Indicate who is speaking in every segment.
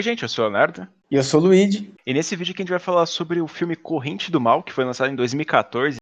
Speaker 1: Oi, gente, eu sou o Leonardo.
Speaker 2: E eu sou o Luigi.
Speaker 1: E nesse vídeo aqui a gente vai falar sobre o filme Corrente do Mal, que foi lançado em 2014.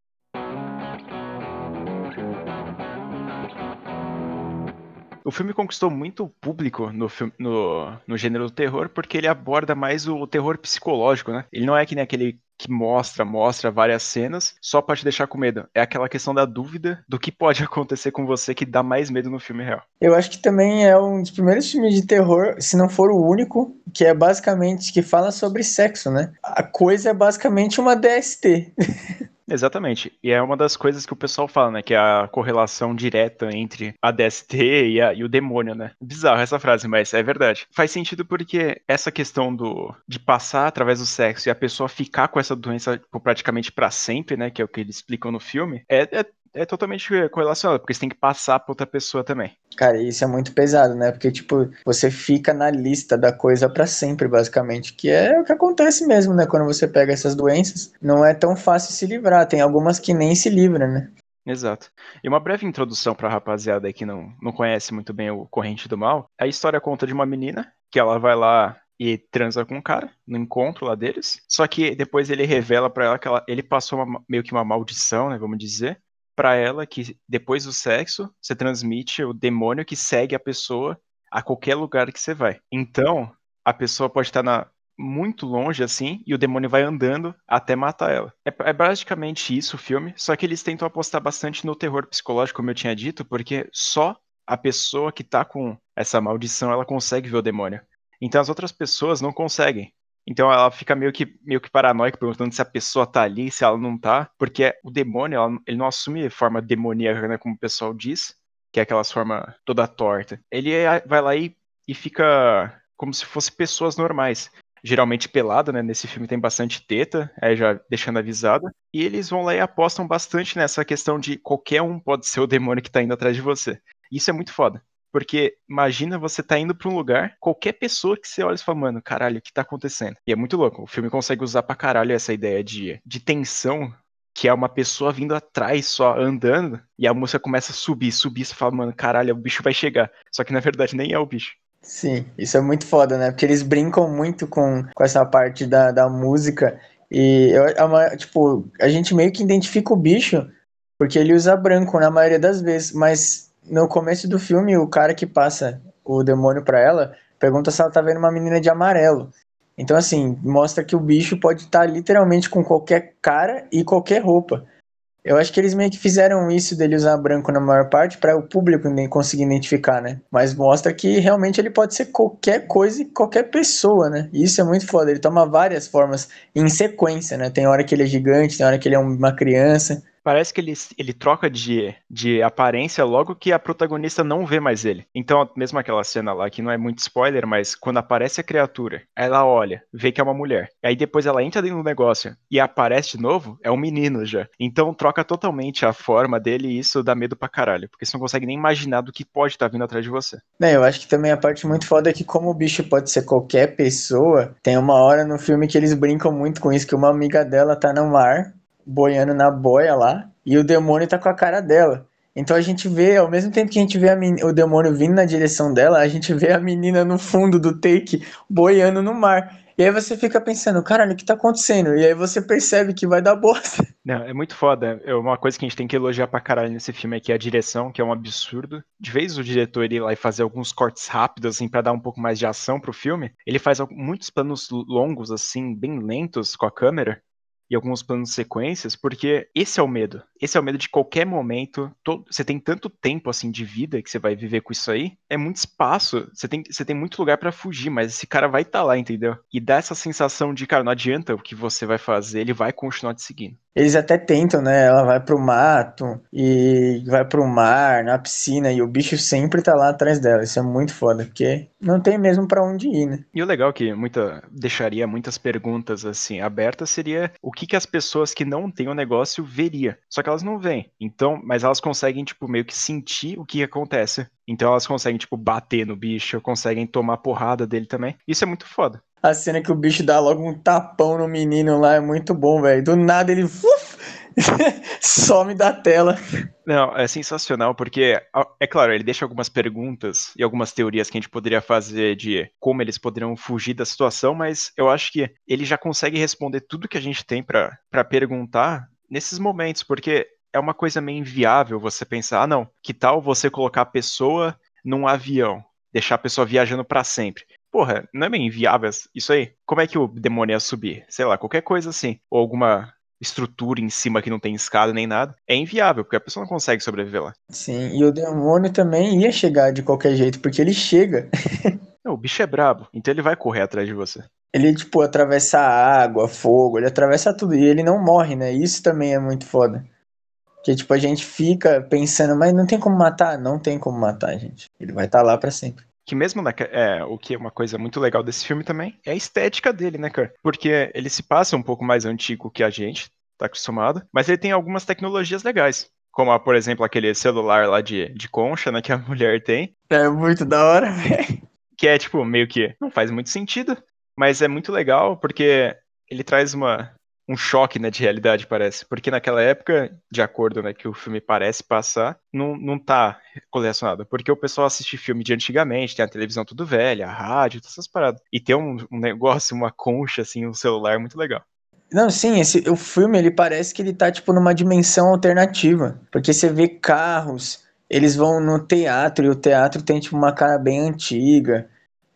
Speaker 1: O filme conquistou muito público no, no, no gênero do terror porque ele aborda mais o terror psicológico, né? Ele não é que nem aquele que mostra, mostra várias cenas só pra te deixar com medo. É aquela questão da dúvida do que pode acontecer com você que dá mais medo no filme real.
Speaker 2: Eu acho que também é um dos primeiros filmes de terror, se não for o único, que é basicamente que fala sobre sexo, né? A coisa é basicamente uma DST.
Speaker 1: Exatamente. E é uma das coisas que o pessoal fala, né? Que é a correlação direta entre a DST e, a, e, o demônio, né? Bizarro essa frase, mas é verdade. Faz sentido porque essa questão do de passar através do sexo e a pessoa ficar com essa doença tipo, praticamente para sempre, né? Que é o que eles explicam no filme, é, é é totalmente correlacionado, porque você tem que passar pra outra pessoa também.
Speaker 2: Cara, isso é muito pesado, né? Porque, tipo, você fica na lista da coisa para sempre, basicamente. Que é o que acontece mesmo, né? Quando você pega essas doenças, não é tão fácil se livrar. Tem algumas que nem se livram, né?
Speaker 1: Exato. E uma breve introdução pra rapaziada aí que não, não conhece muito bem o Corrente do Mal. A história conta de uma menina que ela vai lá e transa com um cara no encontro lá deles. Só que depois ele revela para ela que ela, ele passou uma, meio que uma maldição, né, vamos dizer, para ela que depois do sexo você transmite o demônio que segue a pessoa a qualquer lugar que você vai. Então, a pessoa pode estar na, muito longe assim e o demônio vai andando até matar ela. É, é, basicamente isso o filme, só que eles tentam apostar bastante no terror psicológico, como eu tinha dito, porque só a pessoa que tá com essa maldição ela consegue ver o demônio. Então as outras pessoas não conseguem. Então ela fica meio que, meio que paranoica, perguntando se a pessoa tá ali, se ela não tá, porque o demônio, ela, ele não assume forma demoníaca, né, como o pessoal diz, que é aquela forma toda torta. Ele é, vai lá e, e fica como se fosse pessoas normais. Geralmente pelada, né? Nesse filme tem bastante teta, aí já deixando avisado. E eles vão lá e apostam bastante nessa questão de qualquer um pode ser o demônio que tá indo atrás de você. Isso é muito foda. Porque imagina você tá indo pra um lugar, qualquer pessoa que você olha e fala, mano, caralho, o que tá acontecendo? E é muito louco. O filme consegue usar pra caralho essa ideia de, de tensão, que é uma pessoa vindo atrás só andando, e a música começa a subir, subir, você fala, mano, caralho, o bicho vai chegar. Só que na verdade nem é o bicho.
Speaker 2: Sim, isso é muito foda, né? Porque eles brincam muito com, com essa parte da, da música. E eu, é tipo, a gente meio que identifica o bicho porque ele usa branco na maioria das vezes, mas no começo do filme, o cara que passa o demônio para ela pergunta se ela tá vendo uma menina de amarelo. Então, assim, mostra que o bicho pode estar tá literalmente com qualquer cara e qualquer roupa. Eu acho que eles meio que fizeram isso dele usar branco na maior parte para o público nem conseguir identificar, né? Mas mostra que realmente ele pode ser qualquer coisa e qualquer pessoa, né? E isso é muito foda. Ele toma várias formas em sequência, né? Tem hora que ele é gigante, tem hora que ele é uma criança
Speaker 1: parece que ele, ele troca de, de aparência logo que a protagonista não vê mais ele. Então, mesmo aquela cena lá, que não é muito spoiler, mas quando aparece a criatura, ela olha, vê que é uma mulher. Aí depois ela entra dentro do negócio e aparece de novo, é um menino já. Então troca totalmente a forma dele e isso dá medo pra caralho, porque você não consegue nem imaginar do que pode estar tá vindo atrás de você.
Speaker 2: É, eu acho que também a parte muito foda é que como o bicho pode ser qualquer pessoa, tem uma hora no filme que eles brincam muito com isso, que uma amiga dela tá no mar boiando na boia lá, e o demônio tá com a cara dela. Então a gente vê, ao mesmo tempo que a gente vê o demônio vindo na direção dela, a gente vê a menina no fundo do take boiando no mar. E aí você fica pensando, caralho, o que tá acontecendo? E aí você percebe que vai dar bosta.
Speaker 1: Não, é muito foda. É uma coisa que a gente tem que elogiar pra caralho nesse filme aqui é a direção, que é um absurdo. De vez o diretor ir lá e fazer alguns cortes rápidos, assim, para dar um pouco mais de ação pro filme, ele faz muitos planos longos, assim, bem lentos com a câmera e alguns planos sequências, porque esse é o medo. Esse é o medo de qualquer momento. Todo, você tem tanto tempo assim de vida que você vai viver com isso aí. É muito espaço. Você tem, você tem muito lugar para fugir, mas esse cara vai estar tá lá, entendeu? E dá essa sensação de, cara, não adianta o que você vai fazer, ele vai continuar te seguindo.
Speaker 2: Eles até tentam, né? Ela vai pro mato e vai pro mar, na piscina, e o bicho sempre tá lá atrás dela. Isso é muito foda, porque não tem mesmo para onde ir, né?
Speaker 1: E o legal é que muita deixaria muitas perguntas assim abertas seria o que, que as pessoas que não têm o negócio veria. Só que elas não veem. Então, mas elas conseguem tipo meio que sentir o que acontece. Então elas conseguem tipo bater no bicho, conseguem tomar porrada dele também. Isso é muito foda.
Speaker 2: A cena que o bicho dá logo um tapão no menino lá é muito bom, velho. Do nada ele uf, some da tela.
Speaker 1: Não, é sensacional porque, é claro, ele deixa algumas perguntas e algumas teorias que a gente poderia fazer de como eles poderiam fugir da situação, mas eu acho que ele já consegue responder tudo que a gente tem para perguntar nesses momentos, porque é uma coisa meio inviável você pensar, ah, não, que tal você colocar a pessoa num avião, deixar a pessoa viajando para sempre? Porra, não é meio inviável isso aí? Como é que o demônio ia subir? Sei lá, qualquer coisa assim. Ou alguma estrutura em cima que não tem escada nem nada, é inviável, porque a pessoa não consegue sobreviver lá.
Speaker 2: Sim, e o demônio também ia chegar de qualquer jeito, porque ele chega.
Speaker 1: o bicho é brabo, então ele vai correr atrás de você.
Speaker 2: Ele, tipo, atravessa água, fogo, ele atravessa tudo, e ele não morre, né? Isso também é muito foda. Que, tipo, a gente fica pensando, mas não tem como matar? Não tem como matar, gente. Ele vai estar tá lá para sempre
Speaker 1: que mesmo na, é, o que é uma coisa muito legal desse filme também é a estética dele, né, cara? Porque ele se passa um pouco mais antigo que a gente tá acostumado, mas ele tem algumas tecnologias legais. Como, por exemplo, aquele celular lá de, de concha, né, que a mulher tem.
Speaker 2: É muito da hora, velho.
Speaker 1: Que é, tipo, meio que não faz muito sentido, mas é muito legal porque ele traz uma, um choque né, de realidade, parece. Porque naquela época, de acordo né, que o filme parece passar, não, não tá relacionado. Porque o pessoal assiste filme de antigamente, tem a televisão tudo velha, a rádio, todas essas paradas. E tem um, um negócio, uma concha, assim, um celular muito legal.
Speaker 2: Não, sim, esse, o filme ele parece que ele tá tipo numa dimensão alternativa, porque você vê carros, eles vão no teatro e o teatro tem tipo uma cara bem antiga.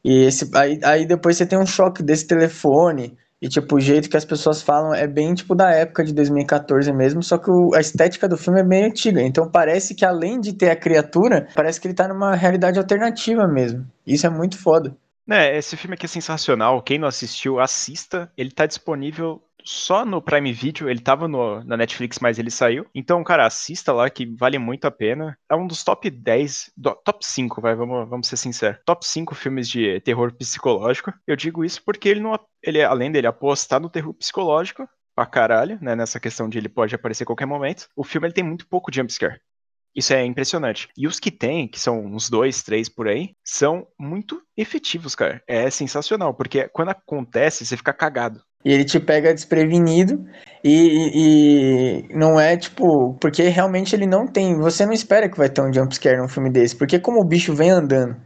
Speaker 2: E esse aí, aí depois você tem um choque desse telefone e, tipo, o jeito que as pessoas falam é bem, tipo, da época de 2014 mesmo, só que o, a estética do filme é bem antiga. Então parece que, além de ter a criatura, parece que ele tá numa realidade alternativa mesmo. Isso é muito foda.
Speaker 1: É, esse filme aqui é sensacional. Quem não assistiu, assista. Ele tá disponível só no Prime Video, ele tava no, na Netflix, mas ele saiu. Então, cara, assista lá que vale muito a pena. É um dos top 10, do, top 5, vai, vamos, vamos ser sinceros. Top 5 filmes de terror psicológico. Eu digo isso porque ele não ele além dele apostar no terror psicológico pra caralho, né, nessa questão de ele pode aparecer a qualquer momento. O filme ele tem muito pouco jumpscare. Isso é impressionante. E os que tem, que são uns dois, três por aí, são muito efetivos, cara. É sensacional, porque quando acontece, você fica cagado.
Speaker 2: E ele te pega desprevenido e, e, não é tipo. Porque realmente ele não tem. Você não espera que vai ter um jumpscare num filme desse. Porque como o bicho vem andando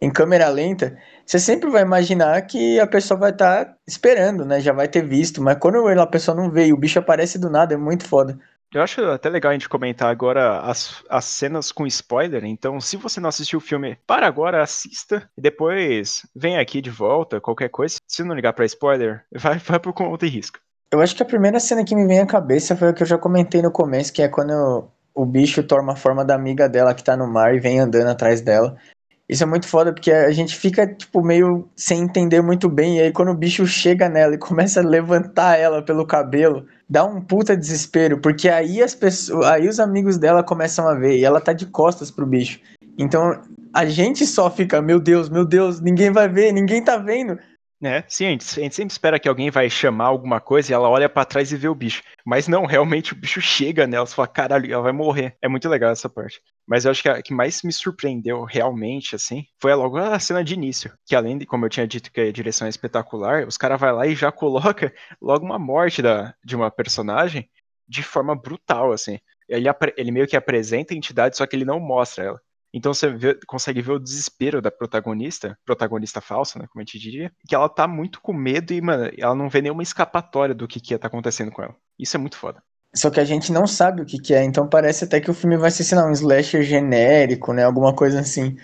Speaker 2: em câmera lenta, você sempre vai imaginar que a pessoa vai estar tá esperando, né? Já vai ter visto. Mas quando a pessoa não vê e o bicho aparece do nada, é muito foda.
Speaker 1: Eu acho até legal a gente comentar agora as, as cenas com spoiler. Então, se você não assistiu o filme, para agora, assista e depois vem aqui de volta, qualquer coisa. Se não ligar para spoiler, vai, vai por conta e risco.
Speaker 2: Eu acho que a primeira cena que me vem à cabeça foi o que eu já comentei no começo, que é quando o bicho toma a forma da amiga dela que tá no mar e vem andando atrás dela. Isso é muito foda porque a gente fica, tipo, meio sem entender muito bem. E aí, quando o bicho chega nela e começa a levantar ela pelo cabelo, dá um puta desespero. Porque aí as pessoas. Aí os amigos dela começam a ver. E ela tá de costas pro bicho. Então a gente só fica, meu Deus, meu Deus, ninguém vai ver, ninguém tá vendo.
Speaker 1: É, sim, a gente, a gente, sempre espera que alguém vai chamar alguma coisa e ela olha para trás e vê o bicho. Mas não, realmente o bicho chega nela, você fala, caralho, ela vai morrer. É muito legal essa parte. Mas eu acho que a que mais me surpreendeu realmente, assim, foi logo a cena de início. Que além de, como eu tinha dito que a direção é espetacular, os caras vai lá e já coloca logo uma morte da, de uma personagem de forma brutal, assim. Ele, ele meio que apresenta a entidade, só que ele não mostra ela. Então você vê, consegue ver o desespero da protagonista, protagonista falsa, né, como a gente diria, que ela tá muito com medo e, mano, ela não vê nenhuma escapatória do que que tá acontecendo com ela. Isso é muito foda.
Speaker 2: Só que a gente não sabe o que que é, então parece até que o filme vai ser, sei lá, um slasher genérico, né, alguma coisa assim.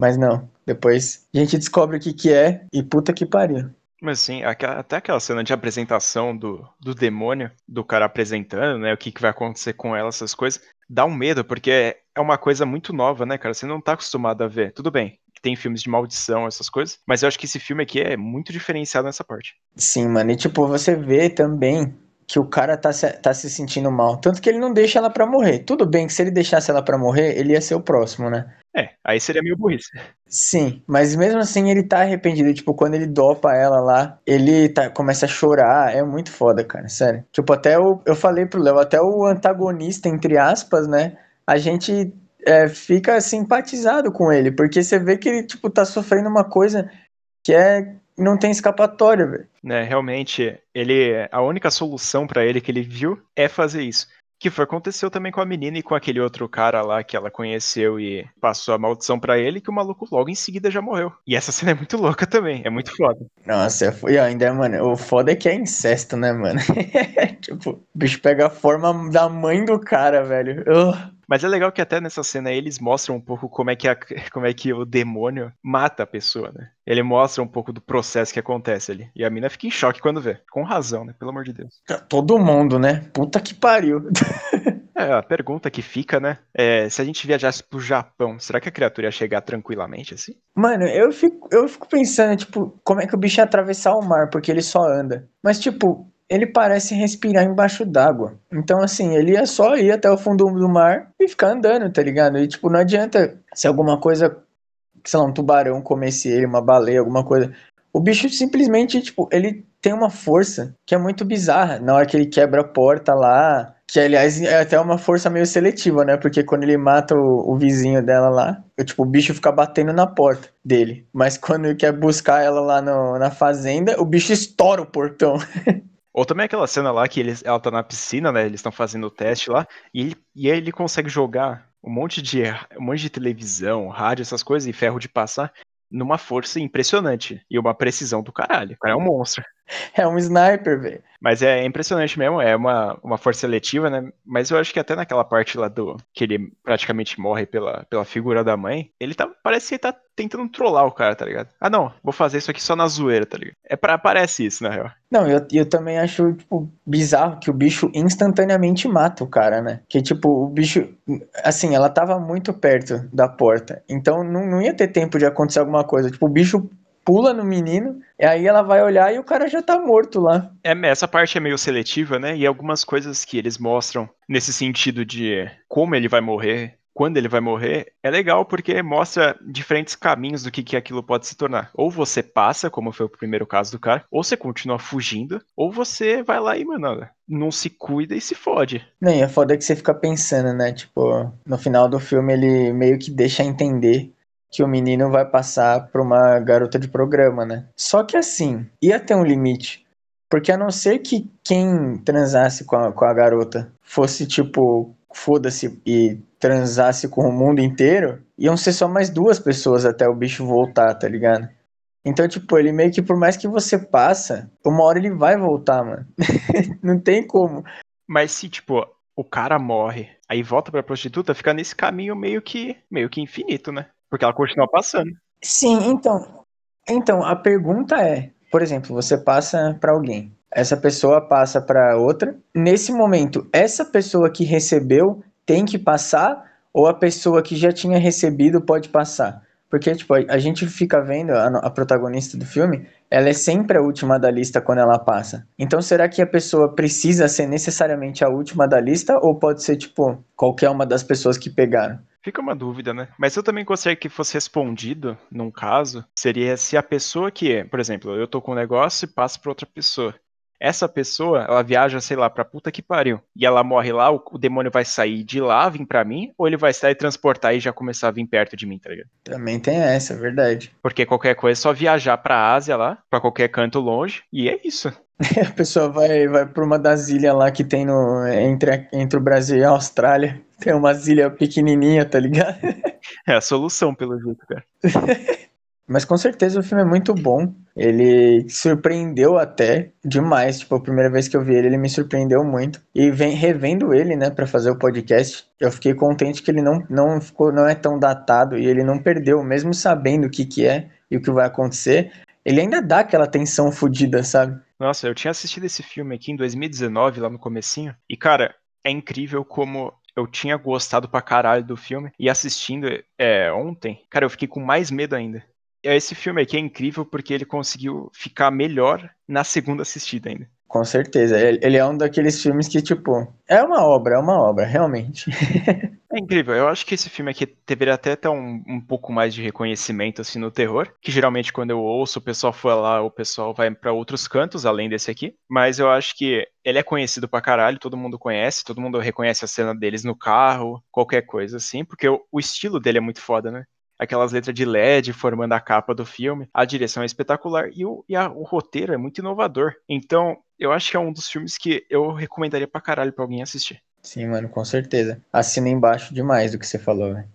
Speaker 2: Mas não, depois a gente descobre o que que é e puta que pariu.
Speaker 1: Mas assim, até aquela cena de apresentação do, do demônio, do cara apresentando, né, o que, que vai acontecer com ela, essas coisas, dá um medo, porque é uma coisa muito nova, né, cara? Você não tá acostumado a ver. Tudo bem, tem filmes de maldição, essas coisas, mas eu acho que esse filme aqui é muito diferenciado nessa parte.
Speaker 2: Sim, mano, e tipo, você vê também que o cara tá se, tá se sentindo mal. Tanto que ele não deixa ela pra morrer. Tudo bem que se ele deixasse ela pra morrer, ele ia ser o próximo, né?
Speaker 1: É, aí seria meio burrice.
Speaker 2: Sim, mas mesmo assim ele tá arrependido. Tipo, quando ele dopa ela lá, ele tá, começa a chorar. É muito foda, cara, sério. Tipo, até o, eu falei pro Léo, até o antagonista, entre aspas, né? A gente é, fica simpatizado com ele, porque você vê que ele, tipo, tá sofrendo uma coisa que é não tem escapatória, velho.
Speaker 1: Né, realmente, ele a única solução para ele que ele viu é fazer isso. Que foi aconteceu também com a menina e com aquele outro cara lá que ela conheceu e passou a maldição para ele, que o maluco logo em seguida já morreu. E essa cena é muito louca também, é muito foda.
Speaker 2: Nossa, e ainda, mano, o foda é que é incesto, né, mano? tipo, o bicho pega a forma da mãe do cara, velho. Uh.
Speaker 1: Mas é legal que até nessa cena eles mostram um pouco como é que, a, como é que o demônio mata a pessoa, né? Ele mostra um pouco do processo que acontece ali. E a mina fica em choque quando vê. Com razão, né? Pelo amor de Deus.
Speaker 2: Todo mundo, né? Puta que pariu.
Speaker 1: É, a pergunta que fica, né? É, se a gente viajasse pro Japão, será que a criatura ia chegar tranquilamente assim?
Speaker 2: Mano, eu fico, eu fico pensando, tipo, como é que o bicho ia atravessar o mar, porque ele só anda. Mas, tipo, ele parece respirar embaixo d'água. Então, assim, ele ia só ir até o fundo do mar e ficar andando, tá ligado? E, tipo, não adianta se alguma coisa, sei lá, um tubarão comesse ele, uma baleia, alguma coisa. O bicho simplesmente, tipo, ele tem uma força que é muito bizarra. Na hora que ele quebra a porta lá, que aliás é até uma força meio seletiva, né? Porque quando ele mata o, o vizinho dela lá, eu, tipo, o bicho fica batendo na porta dele. Mas quando ele quer buscar ela lá no, na fazenda, o bicho estoura o portão.
Speaker 1: Ou também aquela cena lá que eles, ela tá na piscina, né? Eles estão fazendo o teste lá, e, ele, e aí ele consegue jogar um monte de um monte de televisão, rádio, essas coisas, e ferro de passar, numa força impressionante. E uma precisão do caralho. O cara é um monstro.
Speaker 2: É um sniper, velho.
Speaker 1: Mas é impressionante mesmo, é uma, uma força seletiva, né? Mas eu acho que até naquela parte lá do. que ele praticamente morre pela, pela figura da mãe, ele tá. Parece que ele tá tentando trollar o cara, tá ligado? Ah, não, vou fazer isso aqui só na zoeira, tá ligado? É pra, parece isso, na real.
Speaker 2: Não, eu, eu também acho, tipo, bizarro que o bicho instantaneamente mata o cara, né? Que, tipo, o bicho. Assim, ela tava muito perto da porta. Então não, não ia ter tempo de acontecer alguma coisa. Tipo, o bicho pula no menino, e aí ela vai olhar e o cara já tá morto lá.
Speaker 1: É, essa parte é meio seletiva, né? E algumas coisas que eles mostram nesse sentido de como ele vai morrer, quando ele vai morrer, é legal porque mostra diferentes caminhos do que, que aquilo pode se tornar. Ou você passa, como foi o primeiro caso do cara, ou você continua fugindo, ou você vai lá e, mano, não se cuida e se fode.
Speaker 2: Nem, é foda que você fica pensando, né? Tipo, no final do filme ele meio que deixa entender que o menino vai passar para uma garota de programa, né? Só que assim, ia ter um limite. Porque a não ser que quem transasse com a, com a garota fosse tipo, foda-se e transasse com o mundo inteiro, iam ser só mais duas pessoas até o bicho voltar, tá ligado? Então, tipo, ele meio que por mais que você passa, uma hora ele vai voltar, mano. não tem como.
Speaker 1: Mas se, tipo, o cara morre, aí volta pra prostituta, fica nesse caminho meio que meio que infinito, né? Porque ela continua passando.
Speaker 2: Sim, então. Então, a pergunta é, por exemplo, você passa para alguém, essa pessoa passa para outra. Nesse momento, essa pessoa que recebeu tem que passar ou a pessoa que já tinha recebido pode passar? Porque, tipo, a gente fica vendo a, a, protagonista do filme, ela é sempre a última da lista quando ela passa. Então, será que a pessoa precisa ser necessariamente a última da lista ou pode ser, tipo, qualquer uma das pessoas que pegaram?
Speaker 1: Fica uma dúvida, né? Mas eu também gostaria que fosse respondido, num caso, seria se a pessoa que, por exemplo, eu tô com um negócio e passo para outra pessoa. Essa pessoa, ela viaja, sei lá, pra puta que pariu. E ela morre lá, o, o demônio vai sair de lá, vir pra mim, ou ele vai sair, transportar e já começar a vir perto de mim, tá ligado?
Speaker 2: Também tem essa, é verdade.
Speaker 1: Porque qualquer coisa é só viajar pra Ásia lá, pra qualquer canto longe, e é isso.
Speaker 2: a pessoa vai, vai pra uma das ilhas lá que tem no, entre, entre o Brasil e a Austrália. Tem uma ilha pequenininha, tá ligado?
Speaker 1: É a solução, pelo jeito, cara.
Speaker 2: Mas com certeza o filme é muito bom. Ele surpreendeu até demais. Tipo, a primeira vez que eu vi ele, ele me surpreendeu muito. E vem revendo ele, né, para fazer o podcast, eu fiquei contente que ele não, não ficou, não é tão datado e ele não perdeu, mesmo sabendo o que que é e o que vai acontecer. Ele ainda dá aquela tensão fodida, sabe?
Speaker 1: Nossa, eu tinha assistido esse filme aqui em 2019, lá no comecinho. E, cara, é incrível como eu tinha gostado pra caralho do filme. E assistindo é, ontem, cara, eu fiquei com mais medo ainda. Esse filme aqui é incrível porque ele conseguiu ficar melhor na segunda assistida ainda.
Speaker 2: Com certeza. Ele é um daqueles filmes que, tipo, é uma obra, é uma obra, realmente.
Speaker 1: é incrível. Eu acho que esse filme aqui deveria até ter um, um pouco mais de reconhecimento, assim, no terror. Que geralmente quando eu ouço o pessoal falar, o pessoal vai para outros cantos, além desse aqui. Mas eu acho que ele é conhecido pra caralho, todo mundo conhece, todo mundo reconhece a cena deles no carro, qualquer coisa assim, porque o, o estilo dele é muito foda, né? Aquelas letras de LED formando a capa do filme. A direção é espetacular e o, e a, o roteiro é muito inovador. Então, eu acho que é um dos filmes que eu recomendaria pra caralho pra alguém assistir.
Speaker 2: Sim, mano, com certeza. Assina embaixo demais do que você falou, velho.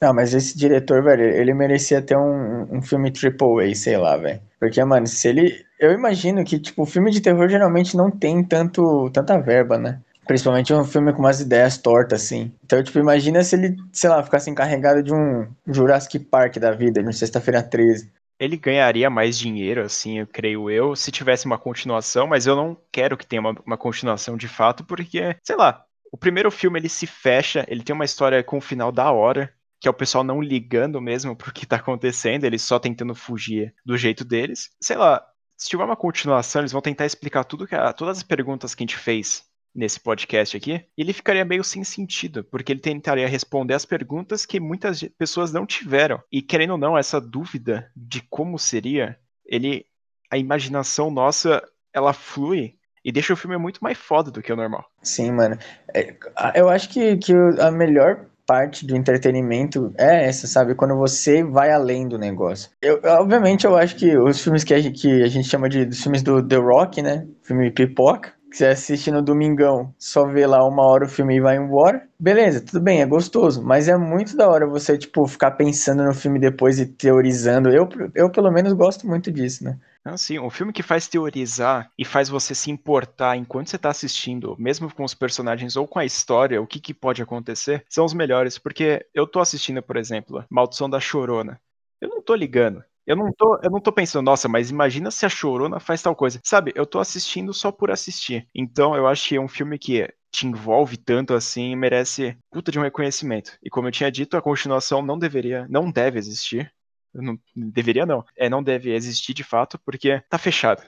Speaker 2: Não, mas esse diretor, velho, ele merecia ter um, um filme triple A, sei lá, velho. Porque, mano, se ele. Eu imagino que, tipo, filme de terror geralmente não tem tanto, tanta verba, né? Principalmente um filme com umas ideias tortas, assim. Então, tipo, imagina se ele, sei lá, ficasse encarregado de um Jurassic Park da vida, no Sexta-feira 13.
Speaker 1: Ele ganharia mais dinheiro, assim, eu creio eu, se tivesse uma continuação, mas eu não quero que tenha uma, uma continuação de fato, porque, sei lá, o primeiro filme ele se fecha, ele tem uma história com um final da hora, que é o pessoal não ligando mesmo pro que tá acontecendo, eles só tentando fugir do jeito deles. Sei lá, se tiver uma continuação, eles vão tentar explicar tudo que a, todas as perguntas que a gente fez nesse podcast aqui, ele ficaria meio sem sentido, porque ele tentaria responder as perguntas que muitas pessoas não tiveram. E querendo ou não, essa dúvida de como seria, ele a imaginação nossa, ela flui e deixa o filme muito mais foda do que o normal.
Speaker 2: Sim, mano. É, eu acho que, que a melhor parte do entretenimento é essa, sabe? Quando você vai além do negócio. Eu, obviamente, eu acho que os filmes que a gente, que a gente chama de filmes do The Rock, né? Filme pipoca. Que você assiste no domingão, só vê lá uma hora o filme e vai embora. Beleza, tudo bem, é gostoso. Mas é muito da hora você, tipo, ficar pensando no filme depois e teorizando. Eu, eu pelo menos, gosto muito disso, né?
Speaker 1: Não, sim, um filme que faz teorizar e faz você se importar enquanto você está assistindo, mesmo com os personagens ou com a história, o que, que pode acontecer, são os melhores. Porque eu tô assistindo, por exemplo, Maldição da Chorona. Eu não tô ligando. Eu não tô, eu não tô pensando, nossa, mas imagina se a Chorona faz tal coisa. Sabe, eu tô assistindo só por assistir. Então eu acho que é um filme que te envolve tanto assim merece puta de um reconhecimento. E como eu tinha dito, a continuação não deveria, não deve existir. Não, deveria não. É, não deve existir de fato, porque tá fechado.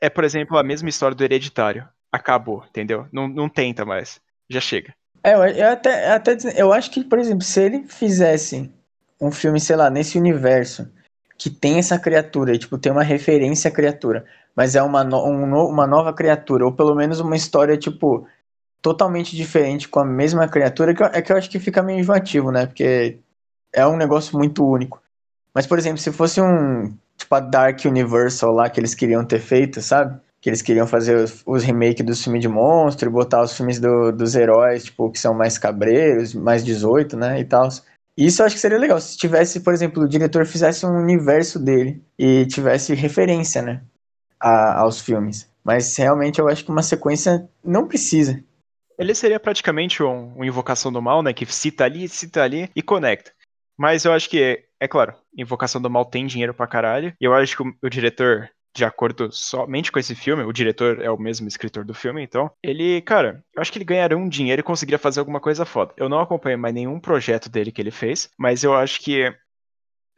Speaker 1: É, por exemplo, a mesma história do hereditário. Acabou, entendeu? Não, não tenta mais. Já chega.
Speaker 2: É, eu até, até eu acho que, por exemplo, se ele fizesse um filme, sei lá, nesse universo que tem essa criatura, e, tipo, tem uma referência à criatura, mas é uma, no, um, uma nova criatura, ou pelo menos uma história, tipo, totalmente diferente com a mesma criatura, que eu, é que eu acho que fica meio enjoativo, né? Porque é um negócio muito único. Mas, por exemplo, se fosse um. Tipo a Dark Universal lá que eles queriam ter feito, sabe? Que eles queriam fazer os, os remakes dos filmes de monstro, botar os filmes do, dos heróis, tipo, que são mais cabreiros, mais 18, né? E tal. Isso eu acho que seria legal. Se tivesse, por exemplo, o diretor fizesse um universo dele e tivesse referência, né? A, aos filmes. Mas realmente eu acho que uma sequência não precisa.
Speaker 1: Ele seria praticamente um, invocação do mal, né? Que cita ali, cita ali e conecta. Mas eu acho que, é claro, Invocação do Mal tem dinheiro pra caralho. E eu acho que o, o diretor, de acordo somente com esse filme, o diretor é o mesmo escritor do filme, então, ele, cara, eu acho que ele ganharia um dinheiro e conseguiria fazer alguma coisa foda. Eu não acompanho mais nenhum projeto dele que ele fez, mas eu acho que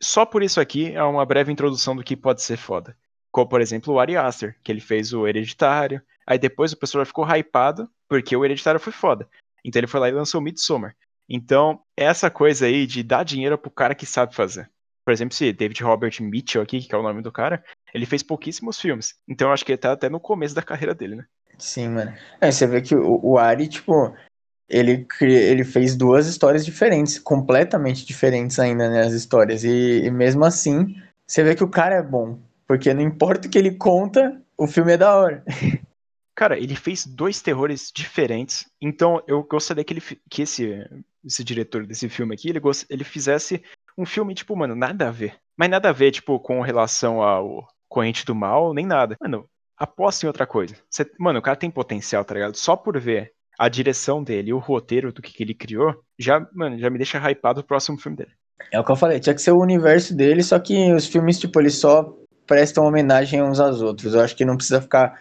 Speaker 1: só por isso aqui é uma breve introdução do que pode ser foda. Como, por exemplo, o Ari Aster, que ele fez o Hereditário. Aí depois o pessoal ficou hypado porque o Hereditário foi foda. Então ele foi lá e lançou Midsommar. Então, essa coisa aí de dar dinheiro pro cara que sabe fazer. Por exemplo, se David Robert Mitchell aqui, que é o nome do cara, ele fez pouquíssimos filmes. Então eu acho que ele tá até no começo da carreira dele, né?
Speaker 2: Sim, mano. É, você vê que o, o Ari, tipo, ele, ele fez duas histórias diferentes, completamente diferentes ainda, né, as histórias. E, e mesmo assim, você vê que o cara é bom. Porque não importa o que ele conta, o filme é da hora.
Speaker 1: Cara, ele fez dois terrores diferentes. Então eu gostaria que, ele, que esse esse diretor desse filme aqui, ele, gost... ele fizesse um filme, tipo, mano, nada a ver. Mas nada a ver, tipo, com relação ao Corrente do Mal, nem nada. Mano, aposta em outra coisa. Mano, o cara tem potencial, tá ligado? Só por ver a direção dele o roteiro do que, que ele criou, já, mano, já me deixa hypado pro próximo filme dele.
Speaker 2: É o que eu falei, tinha que ser o universo dele, só que os filmes, tipo, eles só prestam homenagem uns aos outros. Eu acho que não precisa ficar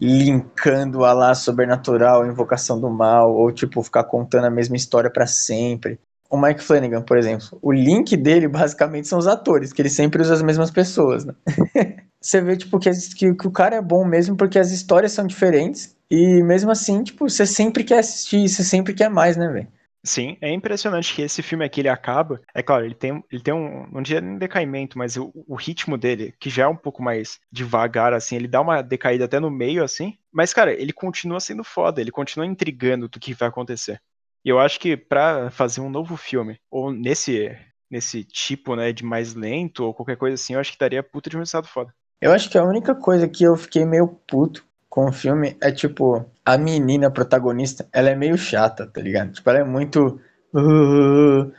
Speaker 2: linkando a lá sobrenatural, invocação do mal, ou tipo, ficar contando a mesma história para sempre. O Mike Flanagan, por exemplo, o link dele basicamente são os atores, que ele sempre usa as mesmas pessoas, né? você vê, tipo, que, que, que, o cara é bom mesmo porque as histórias são diferentes e mesmo assim, tipo, você sempre quer assistir, você sempre quer mais, né, velho?
Speaker 1: Sim, é impressionante que esse filme aqui ele acaba. É claro, ele tem, ele tem um, um dia de decaimento, mas o, o, ritmo dele, que já é um pouco mais devagar, assim, ele dá uma decaída até no meio, assim. Mas, cara, ele continua sendo foda, ele continua intrigando do que vai acontecer. E eu acho que para fazer um novo filme, ou nesse, nesse tipo, né, de mais lento, ou qualquer coisa assim, eu acho que daria puta de um resultado foda.
Speaker 2: Eu acho que a única coisa que eu fiquei meio puto com o filme é, tipo, a menina protagonista, ela é meio chata, tá ligado? Tipo, ela é muito. Uh,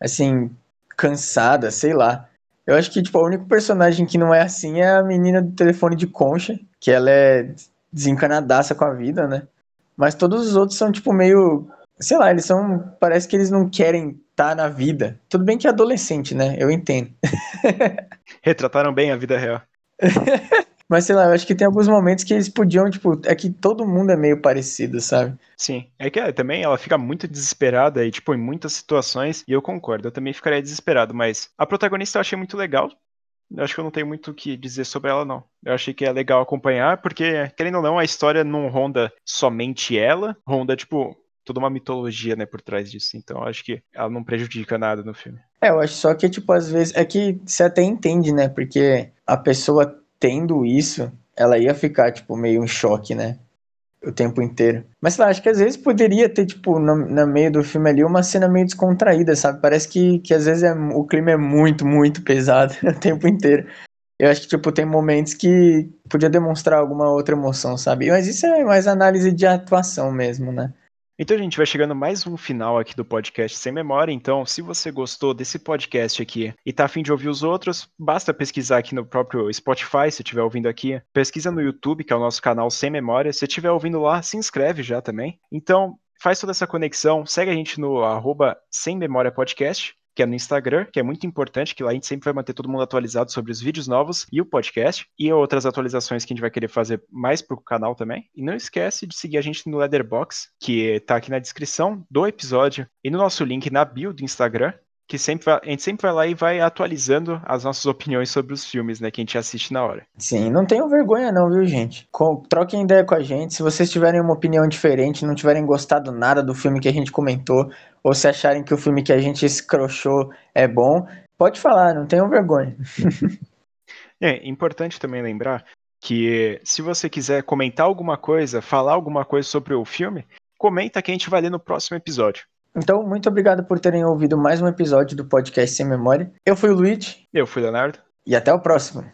Speaker 2: assim, cansada, sei lá. Eu acho que, tipo, o único personagem que não é assim é a menina do telefone de concha, que ela é desencanadaça com a vida, né? Mas todos os outros são, tipo, meio. Sei lá, eles são. Parece que eles não querem estar tá na vida. Tudo bem que é adolescente, né? Eu entendo.
Speaker 1: Retrataram bem a vida real.
Speaker 2: Mas sei lá, eu acho que tem alguns momentos que eles podiam, tipo, é que todo mundo é meio parecido, sabe?
Speaker 1: Sim. É que é, também ela fica muito desesperada e, tipo, em muitas situações, e eu concordo, eu também ficaria desesperado, mas a protagonista eu achei muito legal. Eu acho que eu não tenho muito o que dizer sobre ela, não. Eu achei que é legal acompanhar, porque, querendo ou não, a história não ronda somente ela, ronda, tipo, toda uma mitologia, né, por trás disso. Então, acho que ela não prejudica nada no filme.
Speaker 2: É, eu acho só que, tipo, às vezes, é que você até entende, né, porque a pessoa tendo isso, ela ia ficar, tipo, meio em choque, né? O tempo inteiro. Mas lá, acho que às vezes poderia ter, tipo, no, no meio do filme ali, uma cena meio descontraída, sabe? Parece que, que às vezes é, o clima é muito, muito pesado o tempo inteiro. Eu acho que, tipo, tem momentos que podia demonstrar alguma outra emoção, sabe? Mas isso é mais análise de atuação mesmo, né?
Speaker 1: Então, gente, vai chegando mais um final aqui do podcast Sem Memória. Então, se você gostou desse podcast aqui e tá afim de ouvir os outros, basta pesquisar aqui no próprio Spotify, se estiver ouvindo aqui. Pesquisa no YouTube, que é o nosso canal Sem Memória. Se estiver ouvindo lá, se inscreve já também. Então, faz toda essa conexão. Segue a gente no arroba Sem Memória Podcast que é no Instagram, que é muito importante, que lá a gente sempre vai manter todo mundo atualizado sobre os vídeos novos e o podcast, e outras atualizações que a gente vai querer fazer mais pro canal também. E não esquece de seguir a gente no Leatherbox, que tá aqui na descrição do episódio e no nosso link na bio do Instagram, que sempre vai, a gente sempre vai lá e vai atualizando as nossas opiniões sobre os filmes, né, que a gente assiste na hora.
Speaker 2: Sim, não tenham vergonha não, viu, gente? Com, troquem ideia com a gente. Se vocês tiverem uma opinião diferente, não tiverem gostado nada do filme que a gente comentou, ou se acharem que o filme que a gente escrochou é bom, pode falar, não tenham vergonha.
Speaker 1: é importante também lembrar que se você quiser comentar alguma coisa, falar alguma coisa sobre o filme, comenta que a gente vai ler no próximo episódio.
Speaker 2: Então, muito obrigado por terem ouvido mais um episódio do podcast Sem Memória. Eu fui o Luiz.
Speaker 1: Eu fui o Leonardo.
Speaker 2: E até o próximo.